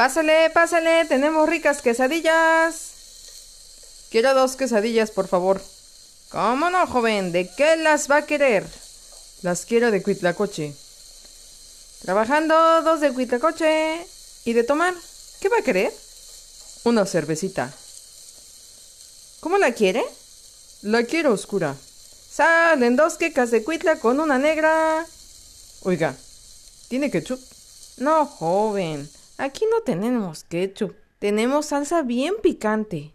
Pásale, pásale, tenemos ricas quesadillas. Quiero dos quesadillas, por favor. ¿Cómo no, joven? ¿De qué las va a querer? Las quiero de cuitlacoche. Trabajando dos de cuitlacoche. ¿Y de tomar? ¿Qué va a querer? Una cervecita. ¿Cómo la quiere? La quiero oscura. Salen dos quecas de cuitla con una negra. Oiga, ¿tiene ketchup? No, joven. Aquí no tenemos ketchup. Tenemos salsa bien picante.